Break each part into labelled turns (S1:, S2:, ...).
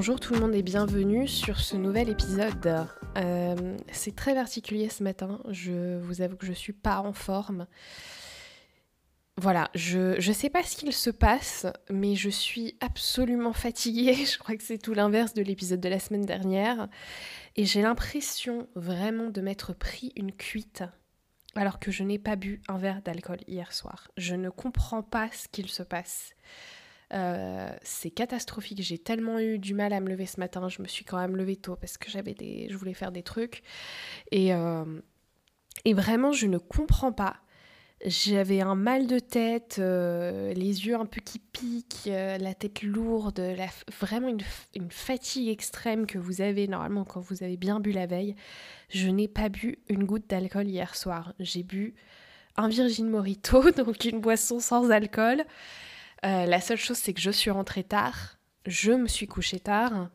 S1: Bonjour tout le monde et bienvenue sur ce nouvel épisode. Euh, c'est très particulier ce matin, je vous avoue que je suis pas en forme. Voilà, je ne sais pas ce qu'il se passe, mais je suis absolument fatiguée. Je crois que c'est tout l'inverse de l'épisode de la semaine dernière. Et j'ai l'impression vraiment de m'être pris une cuite alors que je n'ai pas bu un verre d'alcool hier soir. Je ne comprends pas ce qu'il se passe. Euh, c'est catastrophique. J'ai tellement eu du mal à me lever ce matin. Je me suis quand même levée tôt parce que j'avais des, je voulais faire des trucs. Et, euh, et vraiment, je ne comprends pas. J'avais un mal de tête, euh, les yeux un peu qui piquent, la tête lourde, vraiment une, une, fatigue extrême que vous avez normalement quand vous avez bien bu la veille. Je n'ai pas bu une goutte d'alcool hier soir. J'ai bu un Virgin Morito, donc une boisson sans alcool. Euh, la seule chose, c'est que je suis rentrée tard. Je me suis couchée tard.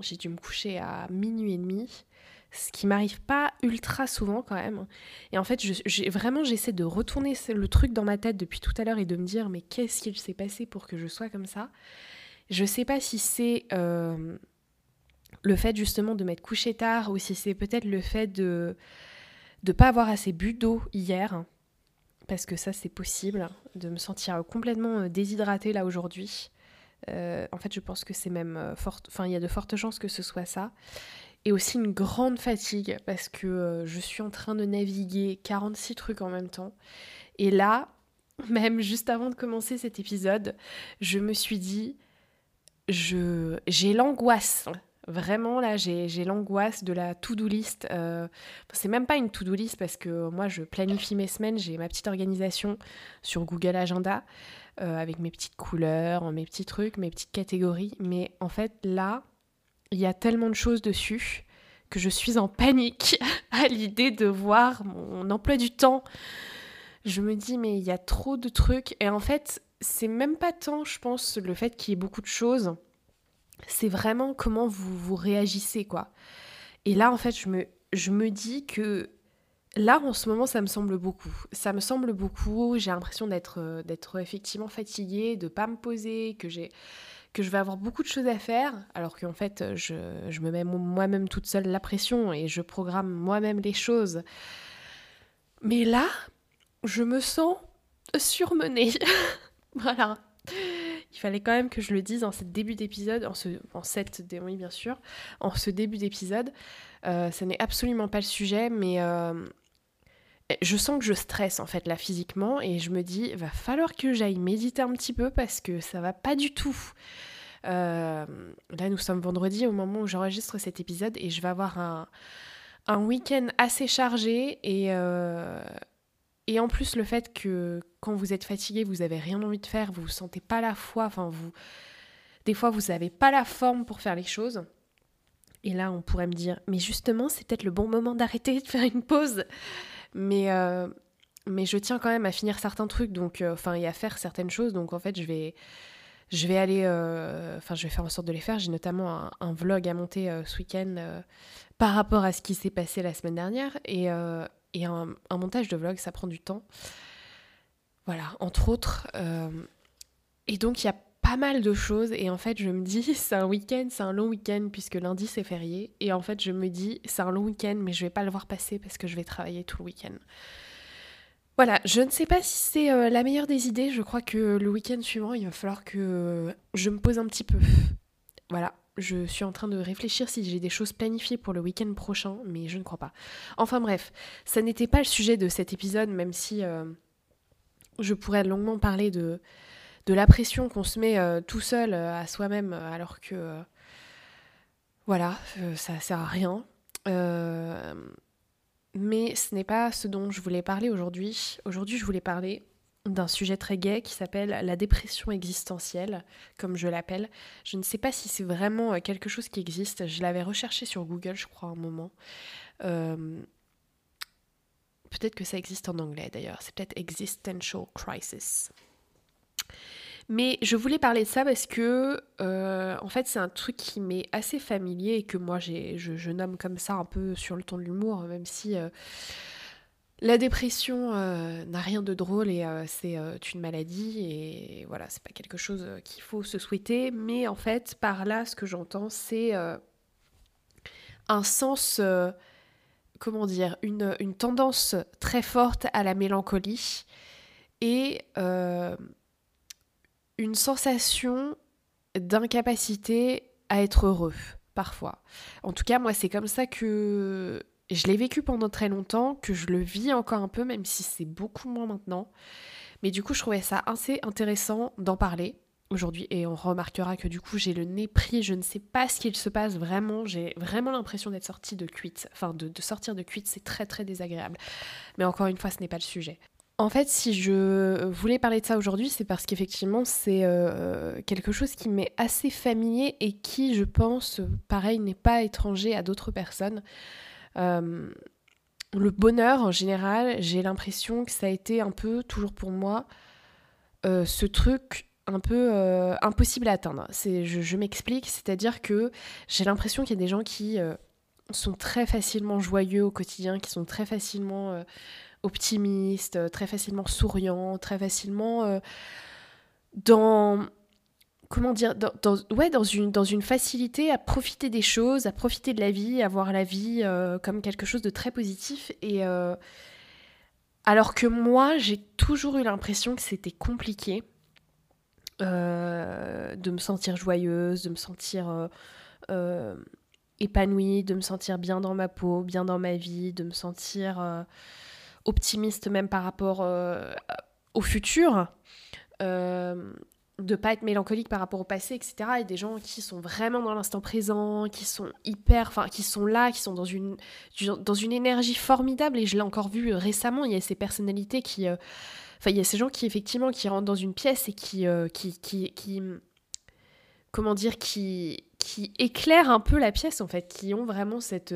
S1: J'ai dû me coucher à minuit et demi. Ce qui m'arrive pas ultra souvent quand même. Et en fait, vraiment, j'essaie de retourner le truc dans ma tête depuis tout à l'heure et de me dire, mais qu'est-ce qu'il s'est passé pour que je sois comme ça? Je sais pas si c'est euh, le fait justement de m'être couchée tard ou si c'est peut-être le fait de ne pas avoir assez bu d'eau hier parce que ça c'est possible, de me sentir complètement euh, déshydratée là aujourd'hui. Euh, en fait, je pense que c'est même euh, fort, enfin, il y a de fortes chances que ce soit ça. Et aussi une grande fatigue parce que je suis en train de naviguer 46 trucs en même temps. Et là, même juste avant de commencer cet épisode, je me suis dit, je, j'ai l'angoisse Vraiment, là, j'ai l'angoisse de la to-do list. Euh, c'est même pas une to-do list parce que moi, je planifie mes semaines. J'ai ma petite organisation sur Google Agenda euh, avec mes petites couleurs, mes petits trucs, mes petites catégories. Mais en fait, là, il y a tellement de choses dessus que je suis en panique à l'idée de voir mon emploi du temps. Je me dis, mais il y a trop de trucs. Et en fait, c'est même pas tant, je pense, le fait qu'il y ait beaucoup de choses c'est vraiment comment vous, vous réagissez, quoi. Et là, en fait, je me, je me dis que là, en ce moment, ça me semble beaucoup. Ça me semble beaucoup. J'ai l'impression d'être, euh, d'être effectivement fatiguée, de pas me poser, que j'ai que je vais avoir beaucoup de choses à faire, alors qu'en fait, je, je me mets moi-même toute seule la pression et je programme moi-même les choses. Mais là, je me sens surmenée. voilà il fallait quand même que je le dise en ce début d'épisode, en ce, cette, oui bien sûr, en ce début d'épisode. Euh, ce n'est absolument pas le sujet, mais euh, je sens que je stresse en fait là physiquement et je me dis, va falloir que j'aille méditer un petit peu parce que ça va pas du tout. Euh, là, nous sommes vendredi au moment où j'enregistre cet épisode et je vais avoir un, un week-end assez chargé et et en plus, le fait que quand vous êtes fatigué, vous avez rien envie de faire, vous vous sentez pas la foi, enfin vous, des fois vous n'avez pas la forme pour faire les choses. Et là, on pourrait me dire, mais justement, c'est peut-être le bon moment d'arrêter de faire une pause. Mais euh, mais je tiens quand même à finir certains trucs, donc euh, enfin et à faire certaines choses. Donc en fait, je vais je vais aller, euh, enfin je vais faire en sorte de les faire. J'ai notamment un, vlog à monter ce week-end par rapport à ce qui s'est passé la semaine dernière et et un, montage de vlog, ça prend du temps. Voilà, entre autres. Euh, et donc, il y a pas mal de choses. Et en fait, je me dis, c'est un week-end, c'est un long week-end, puisque lundi, c'est férié. Et en fait, je me dis, c'est un long week-end, mais je vais pas le voir passer parce que je vais travailler tout le week-end. Voilà, je ne sais pas si c'est euh, la meilleure des idées. Je crois que le week-end suivant, il va falloir que je me pose un petit peu. Voilà, je suis en train de réfléchir si j'ai des choses planifiées pour le week-end prochain, mais je ne crois pas. Enfin bref, ça n'était pas le sujet de cet épisode, même si euh, je pourrais longuement parler de, de la pression qu'on se met euh, tout seul euh, à soi-même, alors que voilà, ça sert à rien. mais ce n'est pas ce dont je voulais parler aujourd'hui. Aujourd'hui, je voulais parler d'un sujet très gai qui s'appelle la dépression existentielle, comme je l'appelle. Je ne sais pas si c'est vraiment quelque chose qui existe. Je l'avais recherché sur Google, je crois, un moment. Peut-être que ça existe en anglais d'ailleurs. C'est peut-être existential crisis. Mais je voulais parler de ça parce que, euh, en fait, c'est un truc qui m'est assez familier et que moi, je, je, nomme comme ça un peu sur le ton de l'humour, même si euh, la dépression euh, n'a rien de drôle et c'est une maladie et voilà, c'est pas quelque chose qu'il faut se souhaiter. Mais en fait, par là, ce que j'entends, c'est un sens, comment dire, une, tendance très forte à la mélancolie et une sensation d'incapacité à être heureux, parfois. En tout cas, moi, c'est comme ça que je l'ai vécu pendant très longtemps, que je le vis encore un peu, même si c'est beaucoup moins maintenant. Mais du coup, je trouvais ça assez intéressant d'en parler aujourd'hui et on remarquera que du coup j'ai le nez pris, je ne sais pas ce qu'il se passe vraiment, j'ai vraiment l'impression d'être sortie de cuite, enfin de, sortir de cuite c'est très très désagréable. Mais encore une fois ce n'est pas le sujet. En fait, si je voulais parler de ça aujourd'hui, c'est parce qu'effectivement, c'est euh, quelque chose qui m'est assez familier et qui, je pense, pareil, n'est pas étranger à d'autres personnes. Euh, le bonheur, en général, j'ai l'impression que ça a été un peu, toujours pour moi, euh, ce truc un peu impossible à atteindre. Je, m'explique, c'est-à-dire que j'ai l'impression qu'il y a des gens qui sont très facilement joyeux au quotidien, qui sont très facilement optimiste, euh, très facilement souriant, très facilement euh, dans comment dire dans, ouais, dans, une, facilité à profiter des choses, à profiter de la vie, à voir la vie euh, comme quelque chose de très positif. Et alors que moi, j'ai toujours eu l'impression que c'était compliqué de me sentir joyeuse, de me sentir épanouie, de me sentir bien dans ma peau, bien dans ma vie, de me sentir optimiste même par rapport euh, au futur, euh, de pas être mélancolique par rapport au passé, etc. Et des gens qui sont vraiment dans l'instant présent, qui sont hyper, enfin, qui sont là, qui sont dans une, dans une énergie formidable. Et je l'ai encore vu récemment, il y a ces personnalités qui... Euh, il y a ces gens qui, effectivement, qui rentrent dans une pièce et qui... qui, qui, qui comment dire, qui, qui éclairent un peu la pièce, en fait, qui ont vraiment cette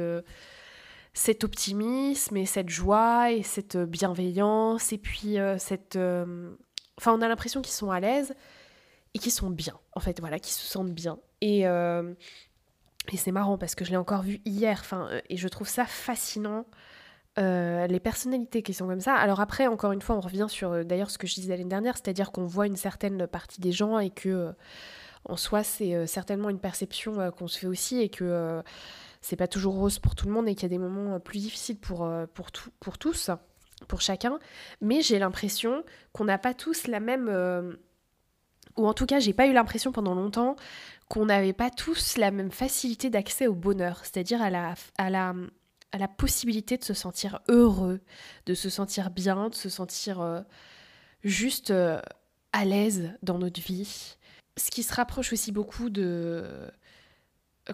S1: cet optimisme et cette joie et cette bienveillance et puis euh, cette... Euh, enfin, on a l'impression qu'ils sont à l'aise et qu'ils sont bien, en fait, voilà, qu'ils se sentent bien. Et, euh, et c'est marrant parce que je l'ai encore vu hier, enfin, et je trouve ça fascinant. les personnalités qui sont comme ça. Alors après, encore une fois, on revient sur d'ailleurs ce que je disais l'année dernière, c'est-à-dire qu'on voit une certaine partie des gens et que en soi, c'est certainement une perception qu'on se fait aussi et que c'est pas toujours rose pour tout le monde et qu'il y a des moments euh, plus difficiles pour, euh, pour, tout, pour tous, pour chacun. Mais j'ai l'impression qu'on n'a pas tous la même. Euh, ou en tout cas, j'ai pas eu l'impression pendant longtemps qu'on n'avait pas tous la même facilité d'accès au bonheur, c'est-à-dire à la, à, la, à la possibilité de se sentir heureux, de se sentir bien, de se sentir juste à l'aise dans notre vie. Ce qui se rapproche aussi beaucoup de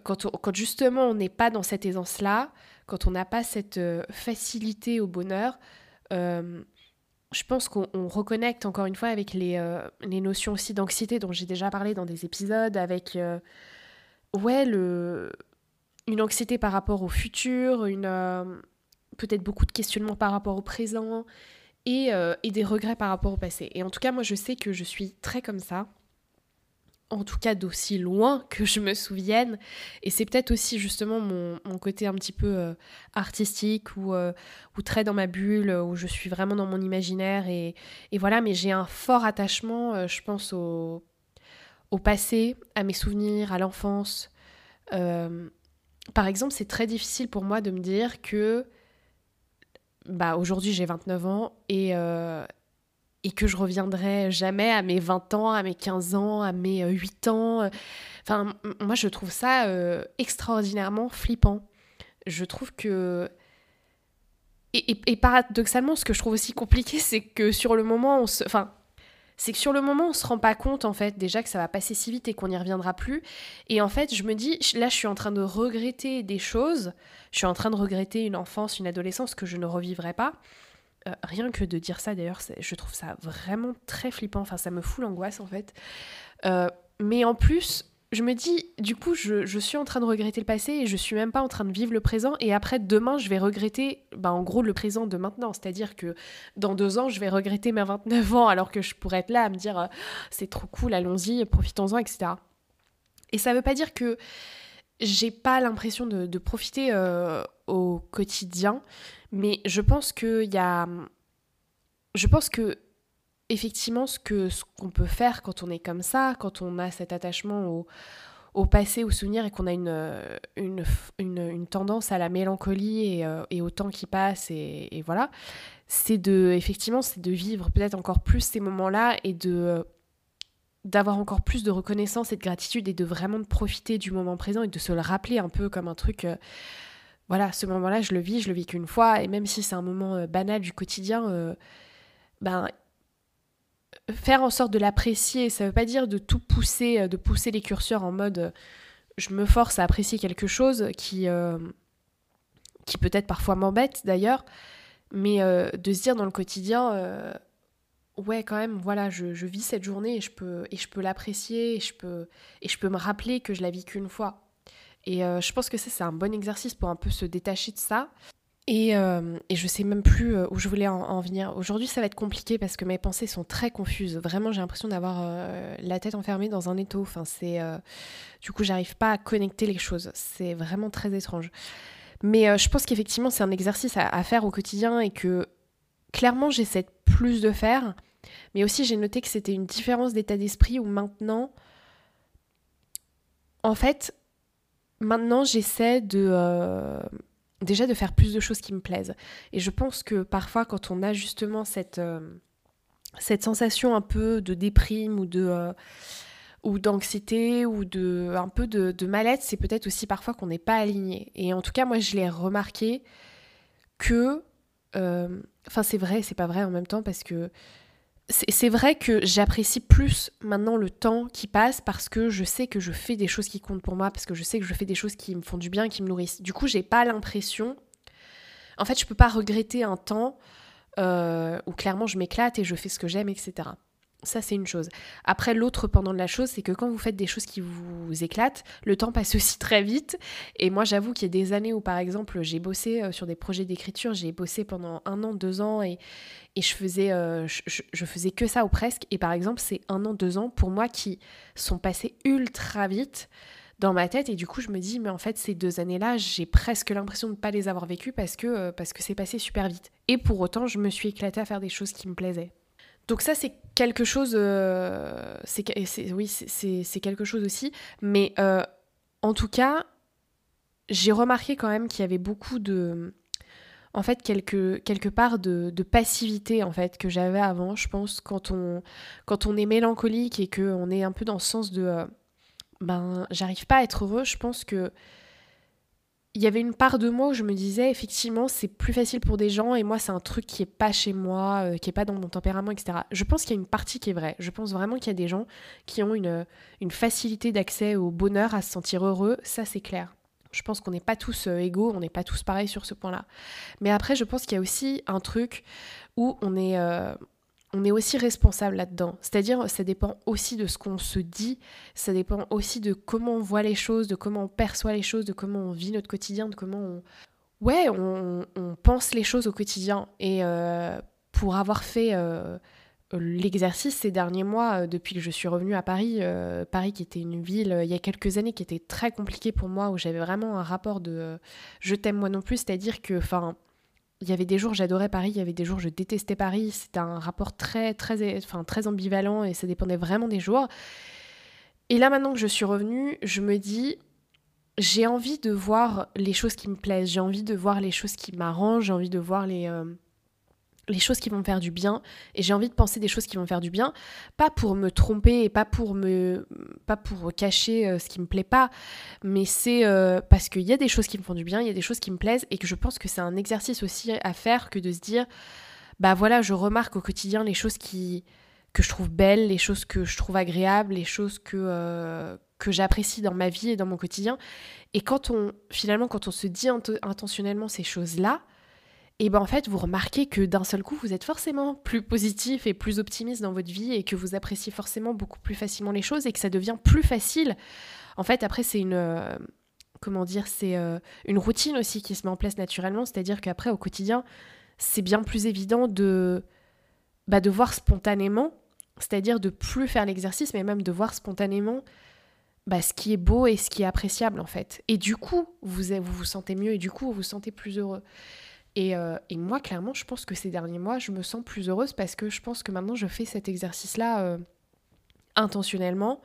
S1: quand, justement on n'est pas dans cette aisance-là, quand on n'a pas cette euh, facilité au bonheur, euh, je pense qu'on reconnecte encore une fois avec les, euh, les notions aussi d'anxiété dont j'ai déjà parlé dans des épisodes, avec ouais, le, une anxiété par rapport au futur, une, peut-être beaucoup de questionnements par rapport au présent et, et des regrets par rapport au passé. Et en tout cas, moi je sais que je suis très comme ça en tout cas d'aussi loin que je me souvienne. Et c'est peut-être aussi justement mon, côté un petit peu euh, artistique ou, euh, ou, très dans ma bulle, où je suis vraiment dans mon imaginaire. Et, voilà, mais j'ai un fort attachement, euh, je pense, au, au, passé, à mes souvenirs, à l'enfance. par exemple, c'est très difficile pour moi de me dire que bah, aujourd'hui j'ai 29 ans et et que je reviendrai jamais à mes 20 ans, à mes 15 ans, à mes 8 euh, ans. Enfin, moi, je trouve ça euh, extraordinairement flippant. Je trouve que... Et, paradoxalement, ce que je trouve aussi compliqué, c'est que sur le moment, on se... Enfin, c'est que sur le moment, on se rend pas compte, en fait, déjà que ça va passer si vite et qu'on n'y reviendra plus. Et en fait, je me dis, là, je suis en train de regretter des choses. Je suis en train de regretter une enfance, une adolescence que je ne revivrai pas. Rien que de dire ça, d'ailleurs, je trouve ça vraiment très flippant. Enfin, ça me fout l'angoisse, en fait. mais en plus, je me dis, du coup, je, suis en train de regretter le passé et je suis même pas en train de vivre le présent. Et après, demain, je vais regretter, bah, en gros, le présent de maintenant. C'est-à-dire que dans deux ans, je vais regretter mes 29 ans alors que je pourrais être là à me dire, euh, c'est trop cool, allons-y, profitons-en, etc. Et ça veut pas dire que j'ai pas l'impression de, profiter euh, au quotidien, mais je pense qu'il y a. Je pense que effectivement ce que ce qu'on peut faire quand on est comme ça, quand on a cet attachement au, au passé, au souvenir et qu'on a une, une, une, tendance à la mélancolie et, euh, et au temps qui passe et, et voilà, c'est de effectivement c'est de vivre peut-être encore plus ces moments-là et de d'avoir encore plus de reconnaissance et de gratitude et de vraiment profiter du moment présent et de se le rappeler un peu comme un truc euh, voilà ce moment-là je le vis je le vis qu'une fois et même si c'est un moment euh, banal du quotidien ben faire en sorte de l'apprécier, ça veut pas dire de tout pousser, euh, de pousser les curseurs en mode euh, je me force à apprécier quelque chose qui, euh, qui peut-être parfois m'embête d'ailleurs, mais de se dire dans le quotidien, ouais quand même, voilà, je, vis cette journée et je peux, et je peux l'apprécier et, je peux, et je peux me rappeler que je la vis qu'une fois. Et je pense que ça, c'est un bon exercice pour un peu se détacher de ça. Et, euh, et, je sais même plus euh, où je voulais en, venir. Aujourd'hui, ça va être compliqué parce que mes pensées sont très confuses. Vraiment, j'ai l'impression d'avoir euh, la tête enfermée dans un étau. Enfin, c'est, du coup, j'arrive pas à connecter les choses. C'est vraiment très étrange. Mais je pense qu'effectivement, c'est un exercice à, faire au quotidien et que clairement, j'essaie plus de faire. Mais aussi, j'ai noté que c'était une différence d'état d'esprit où maintenant, en fait, maintenant, j'essaie de déjà de faire plus de choses qui me plaisent. Et je pense que parfois quand on a justement cette, euh, sensation un peu de déprime ou de... Euh, ou d'anxiété ou de un peu de, de mal-être, c'est peut-être aussi parfois qu'on n'est pas aligné. Et en tout cas, moi, je l'ai remarqué que, euh, enfin, c'est vrai, c'est pas vrai en même temps parce que c'est vrai que j'apprécie plus maintenant le temps qui passe parce que je sais que je fais des choses qui comptent pour moi, parce que je sais que je fais des choses qui me font du bien, qui me nourrissent. Du coup, j'ai pas l'impression. En fait, je peux pas regretter un temps euh, où clairement je m'éclate et je fais ce que j'aime, etc. Ça, c'est une chose. Après, l'autre pendant de la chose, c'est que quand vous faites des choses qui vous éclatent, le temps passe aussi très vite. Et moi, j'avoue qu'il y a des années où, par exemple, j'ai bossé euh, sur des projets d'écriture, j'ai bossé pendant un an, deux ans, et, et je, faisais, euh, je, faisais que ça ou presque. Et par exemple, c'est un an, deux ans pour moi qui sont passés ultra vite dans ma tête. Et du coup, je me dis, mais en fait, ces deux années-là, j'ai presque l'impression de ne pas les avoir vécues parce que euh, parce que c'est passé super vite. Et pour autant, je me suis éclatée à faire des choses qui me plaisaient. Donc ça, c'est quelque chose, euh, oui, c'est quelque chose aussi. Mais euh, en tout cas, j'ai remarqué quand même qu'il y avait beaucoup de, en fait, quelque, quelque part de, passivité en fait que j'avais avant. Je pense quand on, quand on est mélancolique et qu'on est un peu dans ce sens de, euh, ben, j'arrive pas à être heureux. Je pense que il y avait une part de moi où je me disais effectivement c'est plus facile pour des gens et moi c'est un truc qui est pas chez moi, euh, qui est pas dans mon tempérament, etc. Je pense qu'il y a une partie qui est vraie. Je pense vraiment qu'il y a des gens qui ont une, une facilité d'accès au bonheur, à se sentir heureux, ça c'est clair. Je pense qu'on n'est pas tous euh, égaux, on n'est pas tous pareils sur ce point-là. Mais après, je pense qu'il y a aussi un truc où on est, euh, on est aussi responsable là-dedans. C'est-à-dire, ça dépend aussi de ce qu'on se dit, ça dépend aussi de comment on voit les choses, de comment on perçoit les choses, de comment on vit notre quotidien, de comment on... Ouais, on, pense les choses au quotidien. Et euh, pour avoir fait euh, l'exercice ces derniers mois, euh, depuis que je suis revenue à Paris, Paris qui était une ville, il y a quelques années, qui était très compliquée pour moi, où j'avais vraiment un rapport de je t'aime moi non plus, c'est-à-dire que, enfin il y avait des jours j'adorais Paris, il y avait des jours je détestais Paris. C'était un rapport très, très, enfin, très ambivalent et ça dépendait vraiment des jours. Et là, maintenant que je suis revenue, je me dis, j'ai envie de voir les choses qui me plaisent, j'ai envie de voir les choses qui m'arrangent, j'ai envie de voir les, euh, les choses qui vont me faire du bien et j'ai envie de penser des choses qui vont me faire du bien. Pas pour me tromper et pas pour me pas pour cacher euh, ce qui me plaît pas mais c'est euh, parce qu'il y a des choses qui me font du bien il y a des choses qui me plaisent et que je pense que c'est un exercice aussi à faire que de se dire bah voilà je remarque au quotidien les choses qui que je trouve belles les choses que je trouve agréables les choses que euh, que j'apprécie dans ma vie et dans mon quotidien. Et quand on finalement quand on se dit intentionnellement ces choses là et ben en fait vous remarquez que d'un seul coup vous êtes forcément plus positif et plus optimiste dans votre vie et que vous appréciez forcément beaucoup plus facilement les choses et que ça devient plus facile. En fait après c'est une euh, comment dire c'est euh, une routine aussi qui se met en place naturellement, c'est-à-dire qu'après au quotidien c'est bien plus évident de bah, de voir spontanément, c'est-à-dire de plus faire l'exercice mais même de voir spontanément bah, ce qui est beau et ce qui est appréciable en fait. Et du coup, vous vous, vous sentez mieux et du coup, vous vous sentez plus heureux. Euh, et, moi, clairement, je pense que ces derniers mois, je me sens plus heureuse parce que je pense que maintenant, je fais cet exercice-là euh, intentionnellement.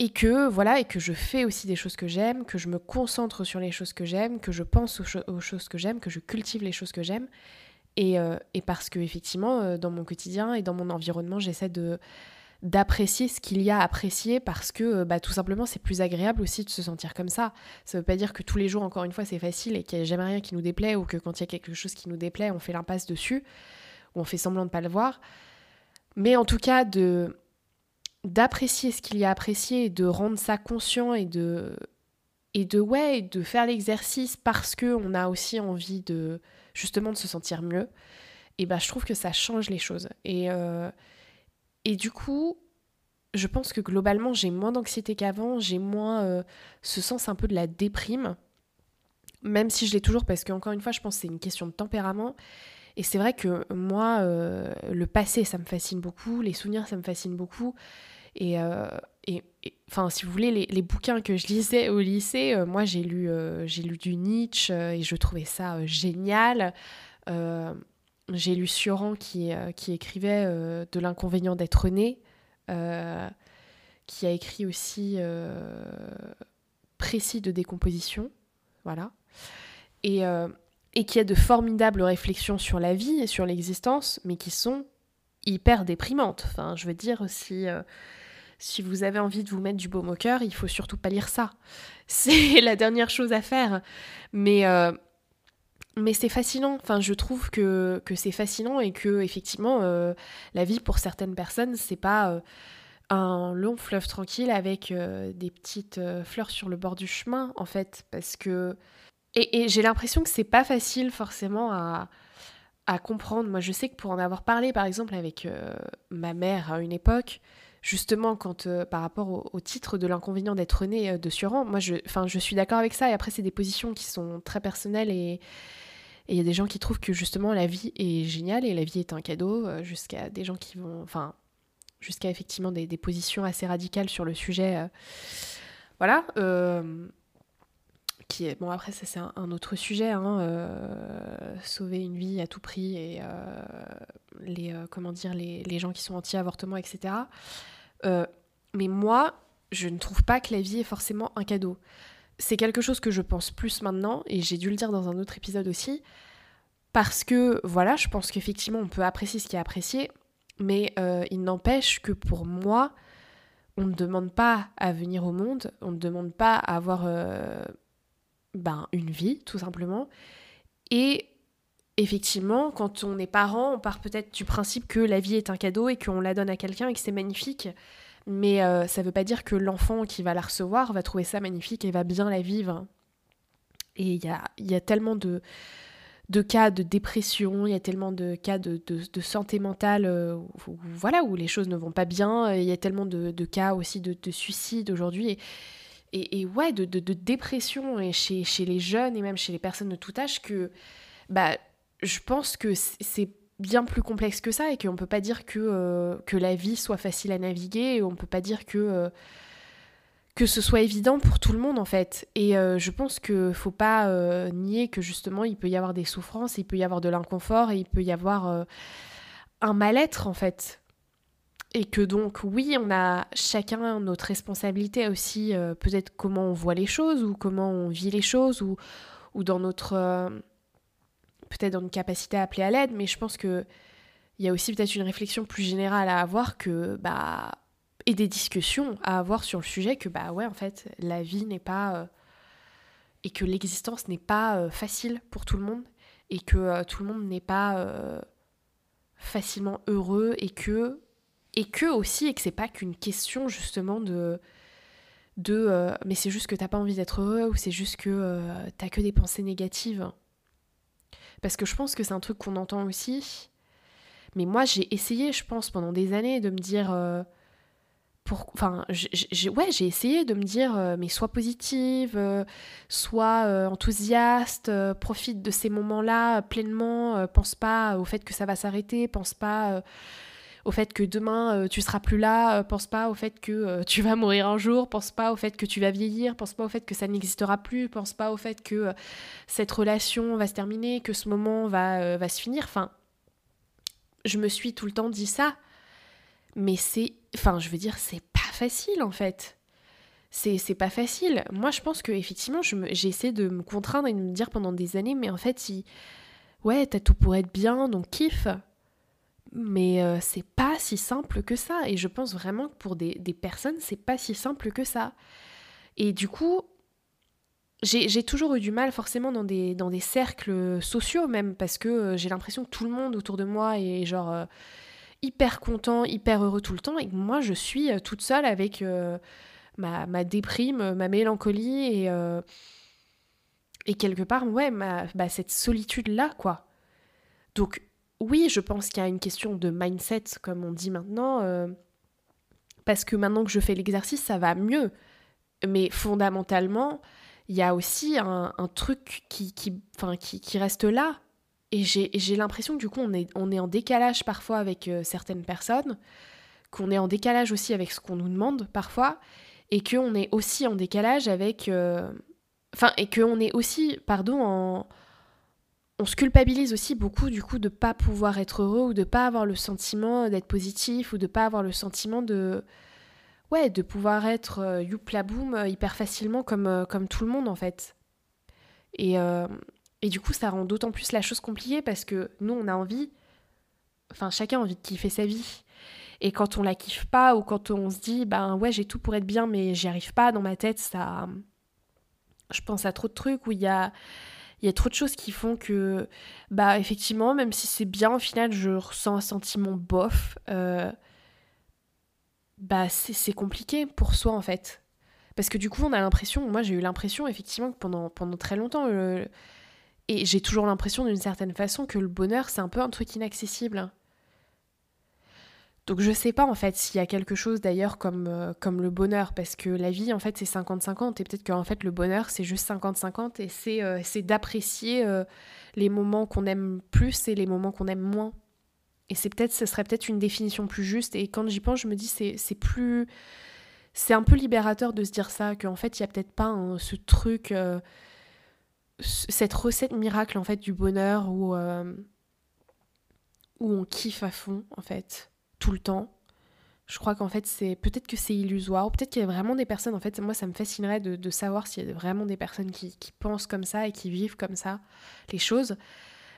S1: Et que, voilà, et que je fais aussi des choses que j'aime, que je me concentre sur les choses que j'aime, que je pense aux, choses que j'aime, que je cultive les choses que j'aime. Et, euh, et, parce que, effectivement, dans mon quotidien et dans mon environnement, j'essaie de d'apprécier ce qu'il y a à apprécier parce que euh, bah, tout simplement c'est plus agréable aussi de se sentir comme ça. Ça veut pas dire que tous les jours, encore une fois, c'est facile et qu'il n'y a jamais rien qui nous déplaît ou que quand il y a quelque chose qui nous déplaît, on fait l'impasse dessus ou on fait semblant de ne pas le voir. Mais en tout cas, de d'apprécier ce qu'il y a à apprécier, de rendre ça conscient et de et de ouais, de faire l'exercice parce que on a aussi envie de justement de se sentir mieux. Et bah je trouve que ça change les choses et euh, et du coup, je pense que globalement, j'ai moins d'anxiété qu'avant, j'ai moins euh, ce sens un peu de la déprime, même si je l'ai toujours, parce qu'encore une fois, je pense que c'est une question de tempérament. Et c'est vrai que moi, euh, le passé, ça me fascine beaucoup, les souvenirs, ça me fascine beaucoup. Et, euh, enfin, si vous voulez, les, bouquins que je lisais au lycée, moi, j'ai lu, j'ai lu du Nietzsche et je trouvais ça génial. J'ai lu Sioran qui, euh, qui écrivait euh, de l'inconvénient d'être né, euh, qui a écrit aussi Précis de décomposition, voilà, et, et qui a de formidables réflexions sur la vie et sur l'existence, mais qui sont hyper déprimantes. Enfin, je veux dire, si, si vous avez envie de vous mettre du baume au cœur, il faut surtout pas lire ça. C'est la dernière chose à faire. Mais mais c'est fascinant. Enfin, je trouve que, que c'est fascinant et que effectivement, euh, la vie pour certaines personnes, c'est pas euh, un long fleuve tranquille avec euh, des petites fleurs sur le bord du chemin, en fait, parce que et, j'ai l'impression que c'est pas facile forcément à, à comprendre. Moi, je sais que pour en avoir parlé, par exemple, avec ma mère à une époque, justement, quand par rapport au, titre de l'inconvénient d'être né de Suran, moi, je, je suis d'accord avec ça. Et après, c'est des positions qui sont très personnelles et et il y a des gens qui trouvent que justement la vie est géniale et la vie est un cadeau, euh, jusqu'à des gens qui vont. Enfin, jusqu'à effectivement des, positions assez radicales sur le sujet. Euh, voilà. Euh, qui est, bon, après, ça c'est un, autre sujet. Hein, sauver une vie à tout prix et comment dire, les, les, gens qui sont anti-avortement, etc. mais moi, je ne trouve pas que la vie est forcément un cadeau c'est quelque chose que je pense plus maintenant, et j'ai dû le dire dans un autre épisode aussi, parce que voilà, je pense qu'effectivement on peut apprécier ce qui est apprécié, mais euh, il n'empêche que pour moi, on ne demande pas à venir au monde, on ne demande pas à avoir euh, ben, une vie, tout simplement. Et effectivement, quand on est parent, on part peut-être du principe que la vie est un cadeau et qu'on la donne à quelqu'un et que c'est magnifique. Mais euh, ça ne veut pas dire que l'enfant qui va la recevoir va trouver ça magnifique et va bien la vivre. Et il y a, y a, tellement de, de cas de dépression, il y a tellement de cas de, de, santé mentale euh, où, voilà, où les choses ne vont pas bien, il y a tellement de, cas aussi de, suicide aujourd'hui. Et, et, ouais, de, dépression et chez, chez les jeunes et même chez les personnes de tout âge que bah, je pense que c'est bien plus complexe que ça et qu'on ne peut pas dire que, euh, que la vie soit facile à naviguer et on ne peut pas dire que, euh, que ce soit évident pour tout le monde en fait. Et euh, je pense qu'il ne faut pas nier que justement il peut y avoir des souffrances, il peut y avoir de l'inconfort et il peut y avoir un mal-être en fait. Et que donc oui, on a chacun notre responsabilité aussi, peut-être comment on voit les choses ou comment on vit les choses ou, ou dans notre peut-être dans une capacité à appeler à l'aide, mais je pense que il y a aussi peut-être une réflexion plus générale à avoir que bah et des discussions à avoir sur le sujet que bah ouais en fait la vie n'est pas euh, et que l'existence n'est pas euh, facile pour tout le monde et que euh, tout le monde n'est pas facilement heureux et que et que aussi et que c'est pas qu'une question justement de de mais c'est juste que t'as pas envie d'être heureux ou c'est juste que t'as que des pensées négatives Parce que je pense que c'est un truc qu'on entend aussi. Mais moi, j'ai essayé, je pense, pendant des années de me dire. Euh, enfin, ouais, j'ai essayé de me dire, euh, mais sois positive, euh, sois enthousiaste, profite de ces moments-là pleinement, pense pas au fait que ça va s'arrêter, pense pas au fait que demain euh, tu seras plus là, euh, pense pas au fait que euh, tu vas mourir un jour, pense pas au fait que tu vas vieillir, pense pas au fait que ça n'existera plus, pense pas au fait que cette relation va se terminer, que ce moment va, se finir. Enfin, je me suis tout le temps dit ça, mais c'est, enfin, je veux dire, c'est pas facile en fait. C'est, c'est pas facile. Moi, je pense que effectivement, essayé de me contraindre et de me dire pendant des années, mais en fait, ouais, t'as tout pour être bien, donc kiffe mais euh, c'est pas si simple que ça. Et je pense vraiment que pour des, personnes, c'est pas si simple que ça. Et du coup, j'ai toujours eu du mal forcément dans des, des cercles sociaux même, parce que euh, j'ai l'impression que tout le monde autour de moi est genre euh, hyper content, hyper heureux tout le temps, et moi je suis toute seule avec ma, déprime, ma mélancolie, et, et quelque part, ouais, ma, bah, cette solitude-là, quoi. Donc oui, je pense qu'il y a une question de mindset, comme on dit maintenant, euh, parce que maintenant que je fais l'exercice, ça va mieux. Mais fondamentalement, il y a aussi un, truc qui, qui, qui, reste là. Et j'ai l'impression que du coup, on est, en décalage parfois avec euh, certaines personnes, qu'on est en décalage aussi avec ce qu'on nous demande parfois, et qu'on est aussi en décalage avec... Euh, enfin, et qu'on est aussi, pardon, en on se culpabilise aussi beaucoup du coup de pas pouvoir être heureux ou de pas avoir le sentiment d'être positif ou de pas avoir le sentiment de ouais de pouvoir être euh, youpla boum euh, hyper facilement comme, euh, comme tout le monde en fait. Et, et du coup ça rend d'autant plus la chose compliquée parce que nous on a envie enfin chacun a envie de kiffer sa vie. Et quand on la kiffe pas ou quand on se dit ben ouais j'ai tout pour être bien mais j'y arrive pas dans ma tête ça je pense à trop de trucs où il y a il y a trop de choses qui font que, bah, effectivement, même si c'est bien, au final, je ressens un sentiment bof. Euh, bah, c'est compliqué pour soi, en fait. Parce que du coup, on a l'impression, moi j'ai eu l'impression, effectivement, que pendant, pendant très longtemps, et j'ai toujours l'impression d'une certaine façon que le bonheur, c'est un peu un truc inaccessible. Donc je sais pas en fait s'il y a quelque chose d'ailleurs comme, euh, comme le bonheur, parce que la vie en fait c'est 50-50 et peut-être qu'en fait le bonheur c'est juste 50-50 et c'est euh, d'apprécier euh, les moments qu'on aime plus et les moments qu'on aime moins. Et c'est peut-être, ce serait peut-être une définition plus juste et quand j'y pense je me dis c'est plus... C'est un peu libérateur de se dire ça, qu'en fait il y a peut-être pas ce truc, cette recette miracle en fait du bonheur où, où on kiffe à fond en fait tout le temps. Je crois qu'en fait, c'est peut-être que c'est illusoire, ou peut-être qu'il y a vraiment des personnes, en fait, moi, ça me fascinerait de, savoir s'il y a vraiment des personnes qui, pensent comme ça et qui vivent comme ça les choses.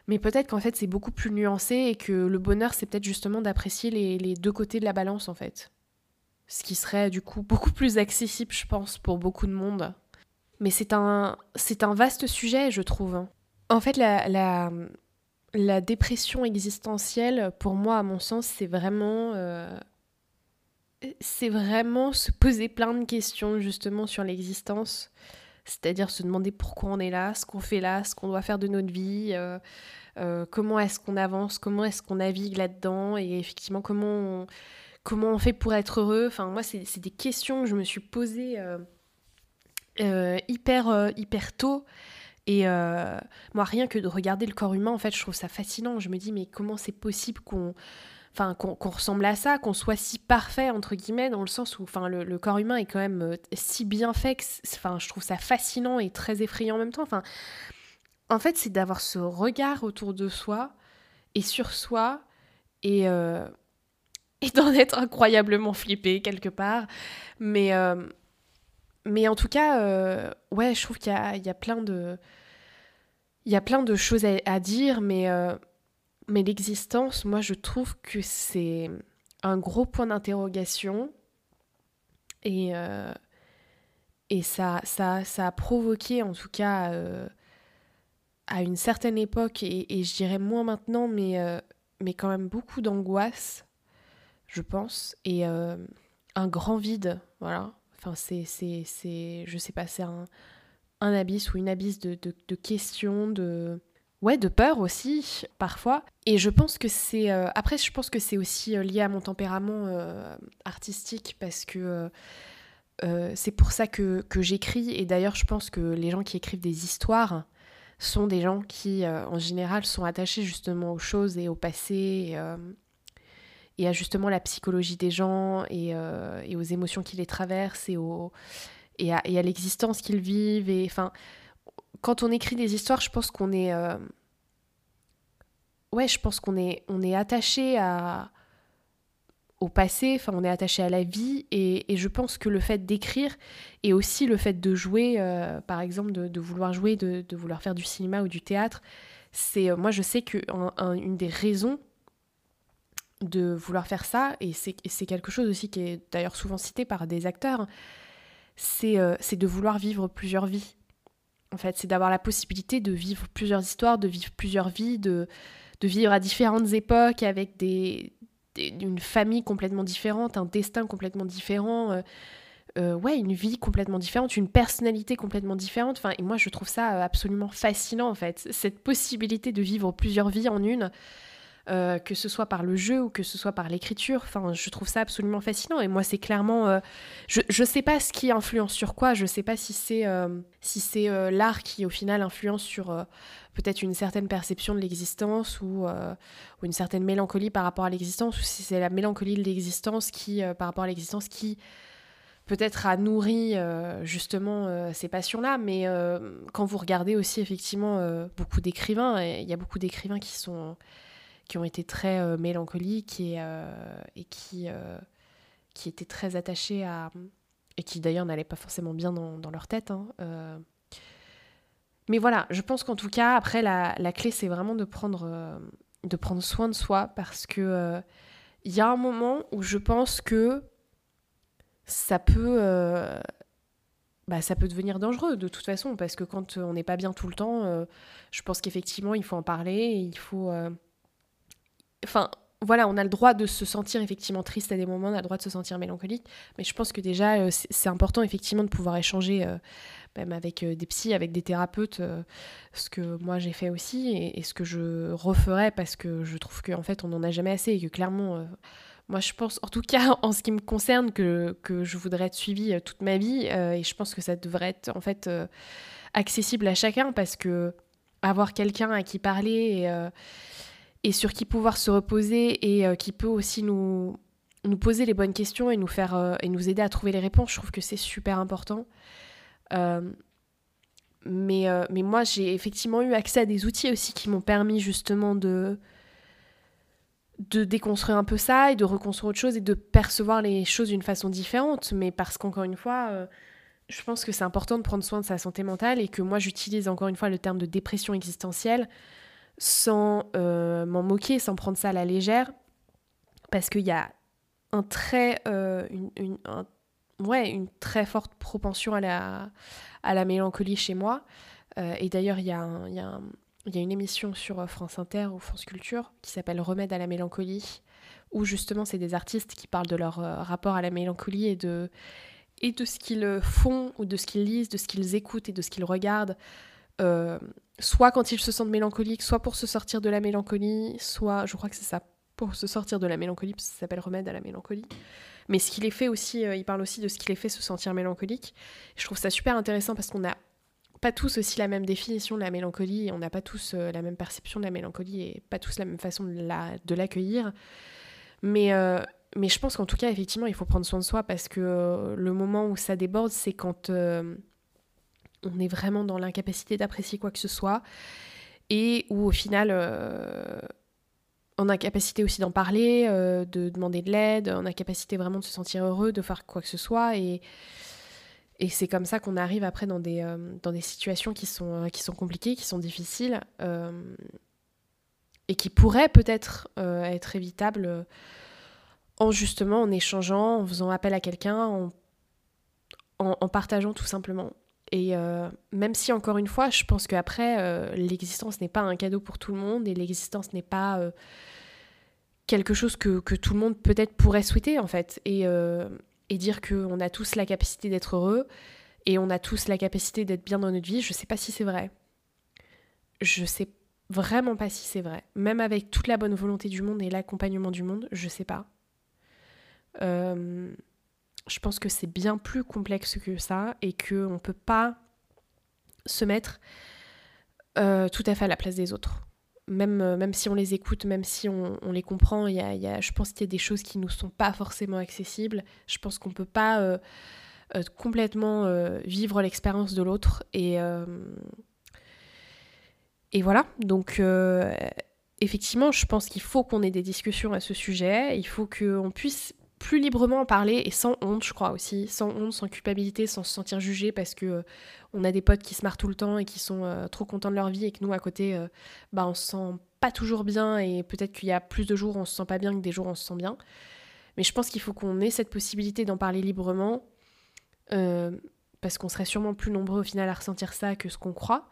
S1: Mais peut-être qu'en fait, c'est beaucoup plus nuancé et que le bonheur, c'est peut-être justement d'apprécier les, deux côtés de la balance, en fait. Ce qui serait du coup beaucoup plus accessible, je pense, pour beaucoup de monde. Mais c'est un, c'est un vaste sujet, je trouve. Hein. En fait, la, la, la dépression existentielle, pour moi, à mon sens, c'est vraiment. Euh, c'est vraiment se poser plein de questions, justement, sur l'existence. C'est-à-dire se demander pourquoi on est là, ce qu'on fait là, ce qu'on doit faire de notre vie, euh, euh, comment est-ce qu'on avance, comment est-ce qu'on navigue là-dedans, et effectivement, comment on, comment on fait pour être heureux. Enfin, moi, c'est des questions que je me suis posées hyper, hyper tôt. Et euh, moi, rien que de regarder le corps humain, en fait, je trouve ça fascinant. Je me dis, mais comment c'est possible qu'on enfin, qu'on ressemble à ça, qu'on soit si parfait, entre guillemets, dans le sens où enfin, le, corps humain est quand même euh, si bien fait que enfin, je trouve ça fascinant et très effrayant en même temps. Enfin, en fait, c'est d'avoir ce regard autour de soi et sur soi et, euh, et d'en être incroyablement flippé quelque part. Mais mais en tout cas, euh, ouais, je trouve qu'il y, y a, plein de. Il y a plein de choses à, dire, mais, euh, mais l'existence, moi, je trouve que c'est un gros point d'interrogation. Et, euh, et ça, ça, ça a provoqué, en tout cas, à une certaine époque, et, et, je dirais moins maintenant, mais, mais quand même beaucoup d'angoisse, je pense, et un grand vide, voilà. Enfin, c'est, c'est, je sais pas, c'est un, un abysse ou une abysse de, questions, de, ouais, de peur aussi, parfois. Et je pense que c'est. Euh, après, je pense que c'est aussi euh, lié à mon tempérament euh, artistique parce que. c'est pour ça que, j'écris et d'ailleurs je pense que les gens qui écrivent des histoires sont des gens qui en général sont attachés justement aux choses et au passé à justement la psychologie des gens et, et, aux émotions qui les traversent et, au, et à, l'existence qu'ils vivent et enfin quand on écrit des histoires, je pense qu'on est. Euh, ouais, je pense qu'on est, on est attaché à... au passé, enfin, on est attaché à la vie, et, et je pense que le fait d'écrire et aussi le fait de jouer, euh, par exemple, de, vouloir jouer, de, vouloir faire du cinéma ou du théâtre, c'est. Euh, moi, je sais qu'une une des raisons de vouloir faire ça, et c'est quelque chose aussi qui est d'ailleurs souvent cité par des acteurs, c'est de vouloir vivre plusieurs vies en fait. C'est d'avoir la possibilité de vivre plusieurs histoires, de vivre plusieurs vies, de, de vivre à différentes époques avec des, une famille complètement différente, un destin complètement différent. Euh, euh, ouais, une vie complètement différente, une personnalité complètement différente. Enfin, et moi, je trouve ça absolument fascinant, en fait. Cette possibilité de vivre plusieurs vies en une, euh, que ce soit par le jeu ou que ce soit par l'écriture. Enfin, je trouve ça absolument fascinant. Et moi, c'est clairement. Euh, je ne sais pas ce qui influence sur quoi. Je ne sais pas si c'est euh, si c'est l'art qui, au final, influence sur peut-être une certaine perception de l'existence ou, ou, une certaine mélancolie par rapport à l'existence, ou si c'est la mélancolie de l'existence qui, par rapport à l'existence, qui peut-être a nourri justement ces passions-là, mais quand vous regardez aussi effectivement beaucoup d'écrivains, il y a beaucoup d'écrivains qui sont qui ont été très euh, mélancoliques et, euh, euh, qui étaient très attachés à... et qui d'ailleurs n'allaient pas forcément bien dans, dans leur tête. Hein, mais voilà, je pense qu'en tout cas, après, la, la clé, c'est vraiment de prendre, de prendre soin de soi parce que il y a un moment où je pense que ça peut, bah, ça peut devenir dangereux de toute façon parce que quand on n'est pas bien tout le temps, je pense qu'effectivement, il faut en parler et il faut Enfin, voilà, on a le droit de se sentir effectivement triste à des moments, on a le droit de se sentir mélancolique, mais je pense que déjà, euh, c'est important effectivement de pouvoir échanger euh, même avec euh, des psys, avec des thérapeutes, ce que moi j'ai fait aussi et, ce que je referais parce que je trouve qu'en fait on n'en a jamais assez et que clairement, moi je pense, en tout cas en ce qui me concerne, que, je voudrais être suivie toute ma vie et je pense que ça devrait être en fait accessible à chacun parce que avoir quelqu'un à qui parler et et sur qui pouvoir se reposer et euh, qui peut aussi nous, nous poser les bonnes questions et nous, faire, euh, et nous aider à trouver les réponses. Je trouve que c'est super important. Euh, mais, mais moi, j'ai effectivement eu accès à des outils aussi qui m'ont permis justement de, de déconstruire un peu ça et de reconstruire autre chose et de percevoir les choses d'une façon différente. Mais parce qu'encore une fois, je pense que c'est important de prendre soin de sa santé mentale et que moi, j'utilise encore une fois le terme de dépression existentielle sans euh, m'en moquer, sans prendre ça à la légère, parce qu'il y a un très, euh, une, ouais, une très forte propension à la, à la mélancolie chez moi. Euh, et d'ailleurs, il y, a y, y a une émission sur France Inter ou France Culture qui s'appelle Remède à la mélancolie, où justement c'est des artistes qui parlent de leur rapport à la mélancolie et de, et de ce qu'ils font ou de ce qu'ils lisent, de ce qu'ils écoutent et de ce qu'ils regardent soit quand ils se sentent mélancoliques, soit pour se sortir de la mélancolie, soit, je crois que c'est ça, pour se sortir de la mélancolie, parce que ça s'appelle remède à la mélancolie. Mais ce qui les fait aussi, euh, il parle aussi de ce qui les fait se sentir mélancoliques. Je trouve ça super intéressant parce qu'on n'a pas tous aussi la même définition de la mélancolie, on n'a pas tous euh, la même perception de la mélancolie et pas tous la même façon de l'accueillir. mais, mais je pense qu'en tout cas, effectivement, il faut prendre soin de soi parce que le moment où ça déborde, c'est quand on est vraiment dans l'incapacité d'apprécier quoi que ce soit, et où au final, euh, on a capacité aussi d'en parler, euh, de demander de l'aide, on a capacité vraiment de se sentir heureux, de faire quoi que ce soit, et, et c'est comme ça qu'on arrive après dans des, euh, situations qui sont, qui sont compliquées, qui sont difficiles, et qui pourraient peut-être être évitables en justement en échangeant, en faisant appel à quelqu'un, en, en partageant tout simplement. Et euh, même si, encore une fois, je pense qu'après, euh, l'existence n'est pas un cadeau pour tout le monde et l'existence n'est pas euh, quelque chose que, que, tout le monde peut-être pourrait souhaiter, en fait. Et, dire qu'on a tous la capacité d'être heureux et on a tous la capacité d'être bien dans notre vie, je sais pas si c'est vrai. Je sais vraiment pas si c'est vrai. Même avec toute la bonne volonté du monde et l'accompagnement du monde, je sais pas. Je pense que c'est bien plus complexe que ça et qu'on ne peut pas se mettre euh, tout à fait à la place des autres. Même, euh, même si on les écoute, même si on, les comprend, y a, je pense qu'il y a des choses qui ne nous sont pas forcément accessibles. Je pense qu'on ne peut pas complètement vivre l'expérience de l'autre. Et, et voilà, donc effectivement, je pense qu'il faut qu'on ait des discussions à ce sujet. Il faut qu'on puisse plus librement en parler et sans honte, je crois aussi, sans honte, sans culpabilité, sans se sentir jugé parce que euh, on a des potes qui se marrent tout le temps et qui sont euh, trop contents de leur vie et que nous à côté, euh, bah on se sent pas toujours bien et peut-être qu'il y a plus de jours où on se sent pas bien que des jours où on se sent bien. Mais je pense qu'il faut qu'on ait cette possibilité d'en parler librement parce qu'on serait sûrement plus nombreux au final à ressentir ça que ce qu'on croit.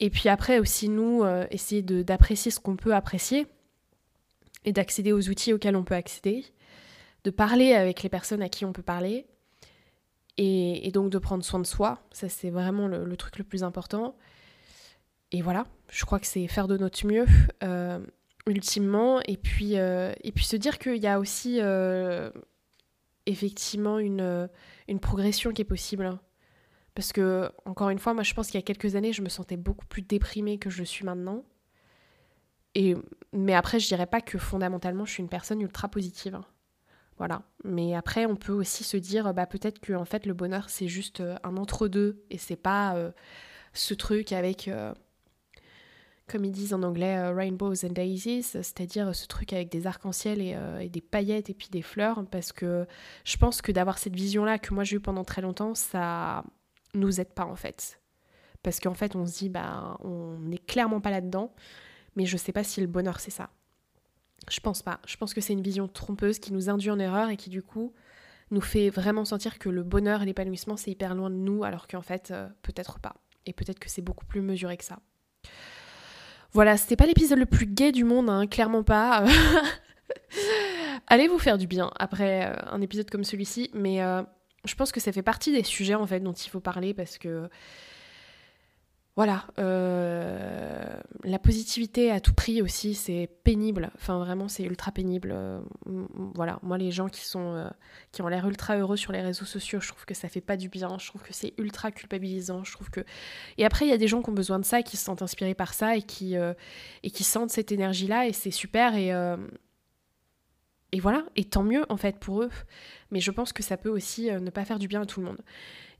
S1: Et puis après aussi nous essayer d'apprécier ce qu'on peut apprécier et d'accéder aux outils auxquels on peut accéder de parler avec les personnes à qui on peut parler et, donc de prendre soin de soi. Ça, c'est vraiment le, truc le plus important. Et voilà, je crois que c'est faire de notre mieux, euh, ultimement. Et puis, euh, et puis se dire qu'il y a aussi euh, effectivement une, progression qui est possible. Parce que, encore une fois, moi je pense qu'il y a quelques années, je me sentais beaucoup plus déprimée que je le suis maintenant. Et, mais après, je dirais pas que fondamentalement, je suis une personne ultra positive. Voilà. Mais après, on peut aussi se dire, bah, peut-être que en fait, le bonheur, c'est juste euh, un entre-deux et c'est pas euh, ce truc avec, euh, comme ils disent en anglais, rainbows and daisies, c'est-à-dire ce truc avec des arcs-en-ciel et, des paillettes et puis des fleurs, parce que je pense que d'avoir cette vision-là que moi j'ai eue pendant très longtemps, ça nous aide pas en fait. Parce qu'en fait, on se dit, bah, on n'est clairement pas là-dedans, mais je sais pas si le bonheur c'est ça. Je pense pas. Je pense que c'est une vision trompeuse qui nous induit en erreur et qui du coup nous fait vraiment sentir que le bonheur et l'épanouissement c'est hyper loin de nous alors qu'en fait euh, peut-être pas. Et peut-être que c'est beaucoup plus mesuré que ça. Voilà, c'était pas l'épisode le plus gay du monde, hein, clairement pas. Allez vous faire du bien après euh, un épisode comme celui-ci, mais euh, je pense que ça fait partie des sujets en fait dont il faut parler parce que voilà, euh, la positivité à tout prix aussi, c'est pénible. Enfin, vraiment, c'est ultra pénible. Euh, voilà, moi, les gens qui sont euh, qui ont l'air ultra heureux sur les réseaux sociaux, je trouve que ça fait pas du bien. Je trouve que c'est ultra culpabilisant. Et après, il y a des gens qui ont besoin de ça, qui se sentent inspirés par ça et qui et qui sentent cette énergie-là et c'est super et et voilà, et tant mieux en fait pour eux. Mais je pense que ça peut aussi ne pas faire du bien à tout le monde.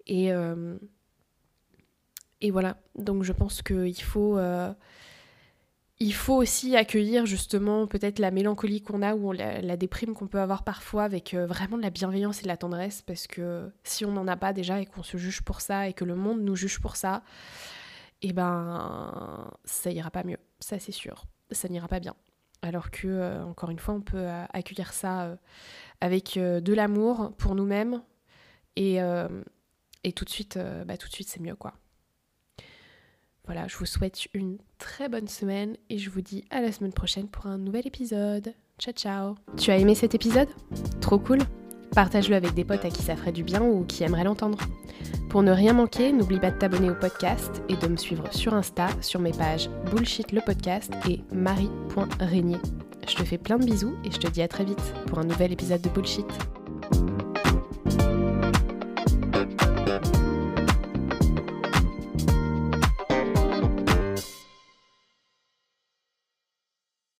S1: Et et voilà, donc je pense qu'il faut, euh, faut aussi accueillir justement peut-être la mélancolie qu'on a ou la, déprime qu'on peut avoir parfois avec euh, vraiment de la bienveillance et de la tendresse parce que si on n'en a pas déjà et qu'on se juge pour ça et que le monde nous juge pour ça, et eh ben ça ira pas mieux, ça c'est sûr, ça n'ira pas bien. Alors que, euh, encore une fois, on peut accueillir ça avec de l'amour pour nous-mêmes et, et tout de suite, bah, tout de suite c'est mieux quoi. Voilà, je vous souhaite une très bonne semaine et je vous dis à la semaine prochaine pour un nouvel épisode. Ciao ciao Tu as aimé cet épisode? Trop cool Partage-le avec des potes à qui ça ferait du bien ou qui aimeraient l'entendre. Pour ne rien manquer, n'oublie pas de t'abonner au podcast et de me suivre sur Insta sur mes pages Bullshit le podcast et marie.régnier. Je te fais plein de bisous et je te dis à très vite pour un nouvel épisode de Bullshit.